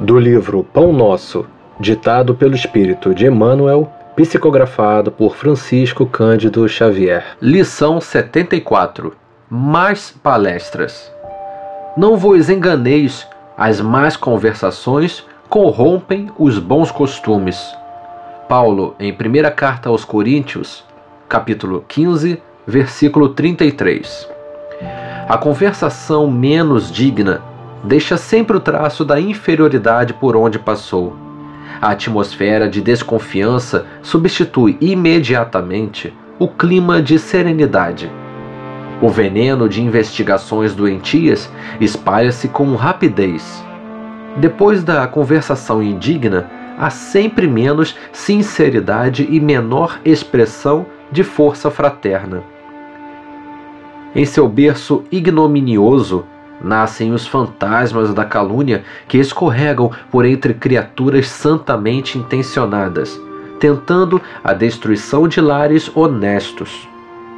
Do livro Pão Nosso, ditado pelo espírito de Emmanuel, psicografado por Francisco Cândido Xavier. Lição 74. Mais palestras. Não vos enganeis, as más conversações corrompem os bons costumes. Paulo, em primeira carta aos Coríntios, capítulo 15, versículo 33. A conversação menos digna deixa sempre o traço da inferioridade por onde passou. A atmosfera de desconfiança substitui imediatamente o clima de serenidade. O veneno de investigações doentias espalha-se com rapidez. Depois da conversação indigna, há sempre menos sinceridade e menor expressão de força fraterna. Em seu berço ignominioso, nascem os fantasmas da calúnia que escorregam por entre criaturas santamente intencionadas, tentando a destruição de lares honestos.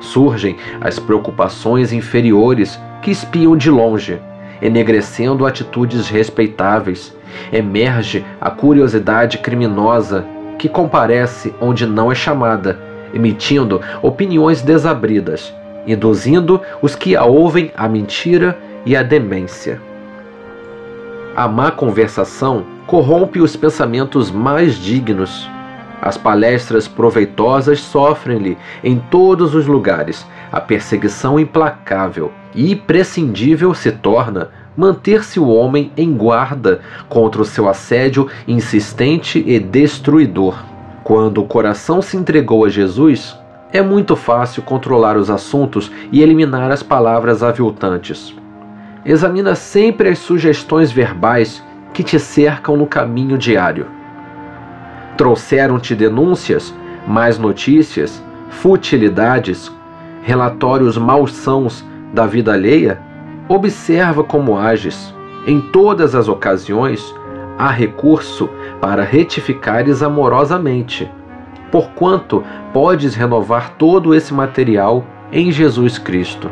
Surgem as preocupações inferiores que espiam de longe, enegrecendo atitudes respeitáveis. Emerge a curiosidade criminosa que comparece onde não é chamada, emitindo opiniões desabridas, induzindo os que a ouvem à mentira e a demência. A má conversação corrompe os pensamentos mais dignos. As palestras proveitosas sofrem-lhe em todos os lugares a perseguição implacável e imprescindível se torna manter-se o homem em guarda contra o seu assédio insistente e destruidor. Quando o coração se entregou a Jesus, é muito fácil controlar os assuntos e eliminar as palavras aviltantes. Examina sempre as sugestões verbais que te cercam no caminho diário. Trouxeram-te denúncias, mais notícias, futilidades, relatórios malsãos da vida alheia? Observa como ages. Em todas as ocasiões, há recurso para retificares amorosamente, porquanto podes renovar todo esse material em Jesus Cristo.